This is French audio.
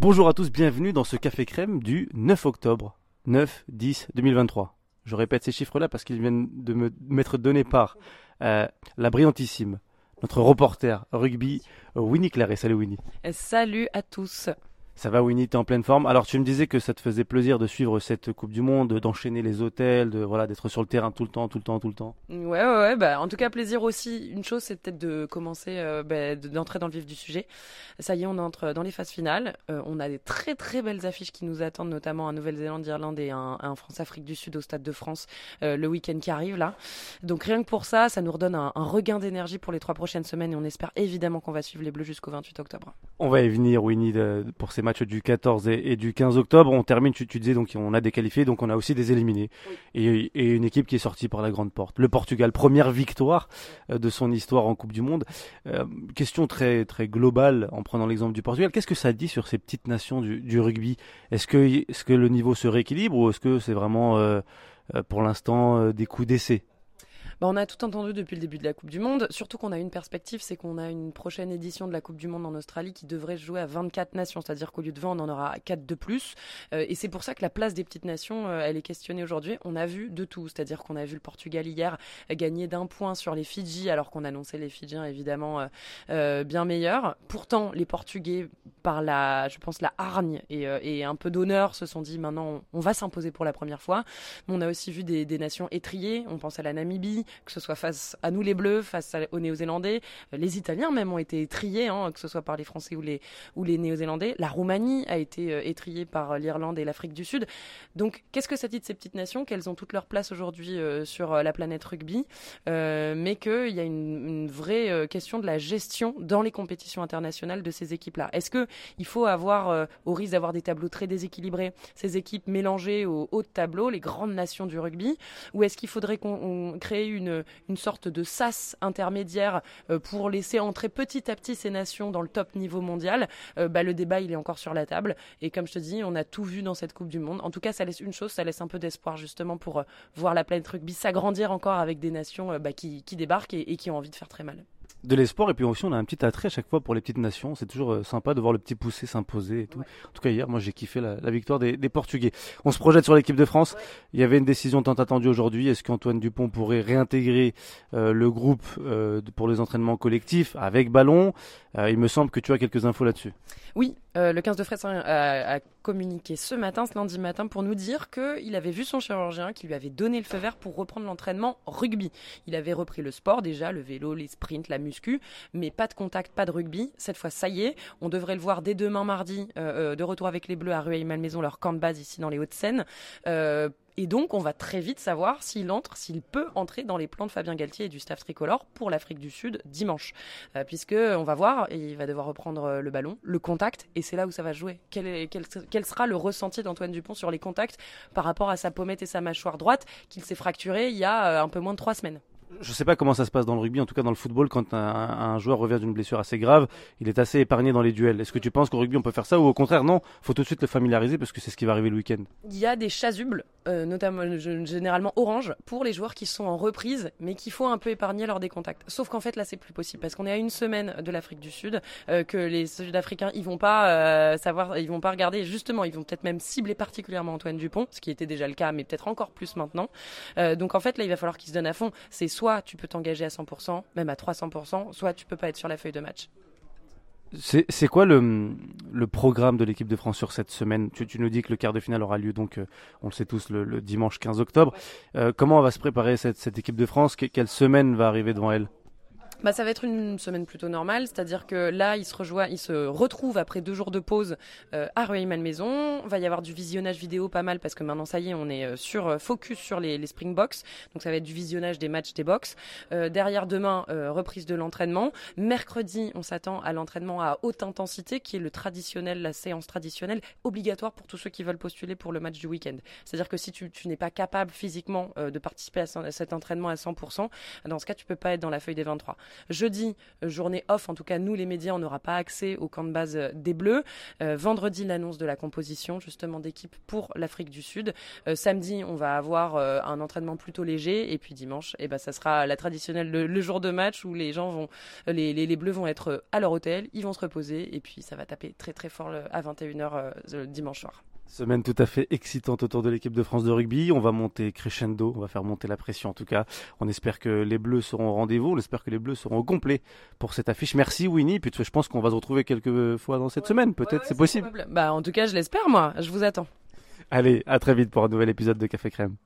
Bonjour à tous, bienvenue dans ce Café Crème du 9 octobre 9-10-2023. Je répète ces chiffres-là parce qu'ils viennent de me m'être donnés par euh, la brillantissime, notre reporter rugby, Winnie Claret. Salut Winnie. Salut à tous. Ça va Winnie, t'es en pleine forme. Alors tu me disais que ça te faisait plaisir de suivre cette Coupe du Monde, d'enchaîner les hôtels, de voilà, d'être sur le terrain tout le temps, tout le temps, tout le temps. Ouais, ouais, ouais. Bah, en tout cas, plaisir aussi. Une chose, c'est peut-être de commencer, euh, bah, de- d'entrer dans le vif du sujet. Ça y est, on entre dans les phases finales. Euh, on a des très très belles affiches qui nous attendent, notamment en Nouvelle-Zélande, Irlande et un, un France-Afrique du Sud au Stade de France euh, le week-end qui arrive là. Donc rien que pour ça, ça nous redonne un, un regain d'énergie pour les trois prochaines semaines et on espère évidemment qu'on va suivre les Bleus jusqu'au 28 octobre. On va y venir, Winnie, de- pour ces matchs du 14 et, et du 15 octobre. On termine, tu, tu disais, donc on a des qualifiés, donc on a aussi des éliminés. Et, et une équipe qui est sortie par la grande porte. Le Portugal, première victoire euh, de son histoire en Coupe du Monde. Euh, question très, très globale, en prenant l'exemple du Portugal. Qu'est-ce que ça dit sur ces petites nations du, du rugby? Est-ce que, que le niveau se rééquilibre ou est-ce que c'est vraiment, euh, pour l'instant, des coups d'essai? Bah, on a tout entendu depuis le début de la Coupe du Monde, surtout qu'on a une perspective, c'est qu'on a une prochaine édition de la Coupe du Monde en Australie qui devrait jouer à 24 nations, c'est-à-dire qu'au lieu de 20, on en aura 4 de plus. Euh, et c'est pour ça que la place des petites nations, euh, elle est questionnée aujourd'hui. On a vu de tout, c'est-à-dire qu'on a vu le Portugal hier gagner d'un point sur les Fidji, alors qu'on annonçait les Fidjiens évidemment euh, bien meilleurs. Pourtant, les Portugais, par la, je pense, la hargne et, et un peu d'honneur, se sont dit maintenant on va s'imposer pour la première fois. Mais on a aussi vu des, des nations étriées, on pense à la Namibie, que ce soit face à nous les Bleus, face aux Néo-Zélandais. Euh, Les Italiens même ont été étriés, hein, que ce soit par les Français ou les, ou les Néo-Zélandais. La Roumanie a été euh, étriée par euh, l'Irlande et l'Afrique du Sud. Donc qu'est-ce que ça dit de ces petites nations Qu'elles ont toute leur place aujourd'hui sur la planète rugby, euh, mais qu'il y a une, vraie question de la gestion dans les compétitions internationales de ces équipes-là. Est-ce que il faut avoir, au risque d'avoir des tableaux très déséquilibrés, ces équipes mélangées au haut de tableau, les grandes nations du rugby, ou est-ce qu'il faudrait qu'on on crée une, sorte de sas intermédiaire euh, pour laisser entrer petit à petit ces nations dans le top niveau mondial Euh, bah, Le débat, il est encore sur la table. Et comme je te dis, on a tout vu dans cette Coupe du Monde. En tout cas, ça laisse une chose, ça laisse un peu d'espoir justement pour euh, voir la planète rugby s'agrandir encore avec des nations bah, qui, qui débarquent et qui ont envie de faire très mal. De l'espoir et puis aussi on a un petit attrait à chaque fois pour les petites nations. C'est toujours euh, sympa de voir le petit poussé s'imposer et tout. Ouais. En tout cas hier, moi j'ai kiffé la, la victoire des, des Portugais. On se projette sur l'équipe de France. Il y avait une décision tant attendue aujourd'hui. Est-ce qu'Antoine Dupont pourrait réintégrer euh, le groupe euh, pour les entraînements collectifs avec ballon? Euh, Il me semble que tu as quelques infos là-dessus. Oui, euh, le 15 de Fressin a, a communiqué ce matin, ce lundi matin, pour nous dire qu'il avait vu son chirurgien qui lui avait donné le feu vert pour reprendre l'entraînement rugby. Il avait repris le sport déjà, le vélo, les sprints, la muscu, mais pas de contact, pas de rugby. Cette fois, ça y est, on devrait le voir dès demain mardi, euh, euh, de retour avec les Bleus à Rueil-Malmaison, leur camp de base ici dans les Hauts-de-Seine. Euh, et donc, on va très vite savoir s'il entre, s'il peut entrer dans les plans de Fabien Galtier et du staff tricolore pour l'Afrique du Sud dimanche. Euh, puisque on va voir, et il va devoir reprendre euh, le ballon, le contact, et c'est là où ça va jouer. Quel, est- quel, quel sera le ressenti d'Antoine Dupont sur les contacts par rapport à sa pommette et sa mâchoire droite qu'il s'est fracturé il y a euh, un peu moins de trois semaines? Je sais pas comment ça se passe dans le rugby, en tout cas dans le football, quand un, un joueur revient d'une blessure assez grave, il est assez épargné dans les duels. Est-ce que tu penses qu'au rugby on peut faire ça ou au contraire non? Faut tout de suite le familiariser parce que c'est ce qui va arriver le week-end. Il y a des chasubles, euh, notamment euh, généralement orange, pour les joueurs qui sont en reprise, mais qu'il faut un peu épargner lors des contacts. Sauf qu'en fait là c'est plus possible parce qu'on est à une semaine de l'Afrique du Sud, euh, que les Sud-Africains ils vont pas savoir, ils vont pas regarder. Justement, ils vont peut-être même cibler particulièrement Antoine Dupont, ce qui était déjà le cas, mais peut-être encore plus maintenant. Donc en fait là il va falloir qu'ils se donnent à fond. C'est soit tu peux t'engager à 100%, même à 300%, soit tu peux pas être sur la feuille de match. C'est c'est quoi le, le programme de l'équipe de France sur cette semaine? Tu, tu nous dis que le quart de finale aura lieu, donc euh, on le sait tous, le, le dimanche 15 octobre. Euh, comment va se préparer cette, cette équipe de France? Que- Quelle semaine va arriver devant elle? Bah, ça va être une semaine plutôt normale, c'est-à-dire que là, il se rejoint, il se retrouve après deux jours de pause euh, à Rueil-Malmaison. Va y avoir du visionnage vidéo pas mal parce que maintenant, ça y est, on est euh, sur euh, focus sur les, les Springboks. Donc ça va être du visionnage des matchs des box. Euh, derrière demain, euh, reprise de l'entraînement. Mercredi, on s'attend à l'entraînement à haute intensité, qui est le traditionnel, la séance traditionnelle, obligatoire pour tous ceux qui veulent postuler pour le match du week-end. C'est-à-dire que si tu, tu n'es pas capable physiquement euh, de participer à cet entraînement à 100%, dans ce cas, tu peux pas être dans la feuille des 23. Jeudi, journée off, en tout cas nous les médias, on n'aura pas accès au camp de base des Bleus. vendredi, l'annonce de la composition justement d'équipe pour l'Afrique du Sud. samedi, on va avoir un entraînement plutôt léger et puis dimanche, eh ben, ça sera la traditionnelle le, jour de match où les gens vont, les, les, Bleus vont être à leur hôtel, ils vont se reposer et puis ça va taper très très fort à 21h dimanche soir. Semaine tout à fait excitante autour de l'équipe de France de rugby. On va monter crescendo, on va faire monter la pression en tout cas. On espère que les Bleus seront au rendez-vous, on espère que les Bleus seront au complet pour cette affiche. Merci Winnie, puis je pense qu'on va se retrouver quelques fois dans cette semaine, peut-être, c'est possible. Bah en tout cas, je l'espère moi, je vous attends. Allez, à très vite pour un nouvel épisode de Café Crème.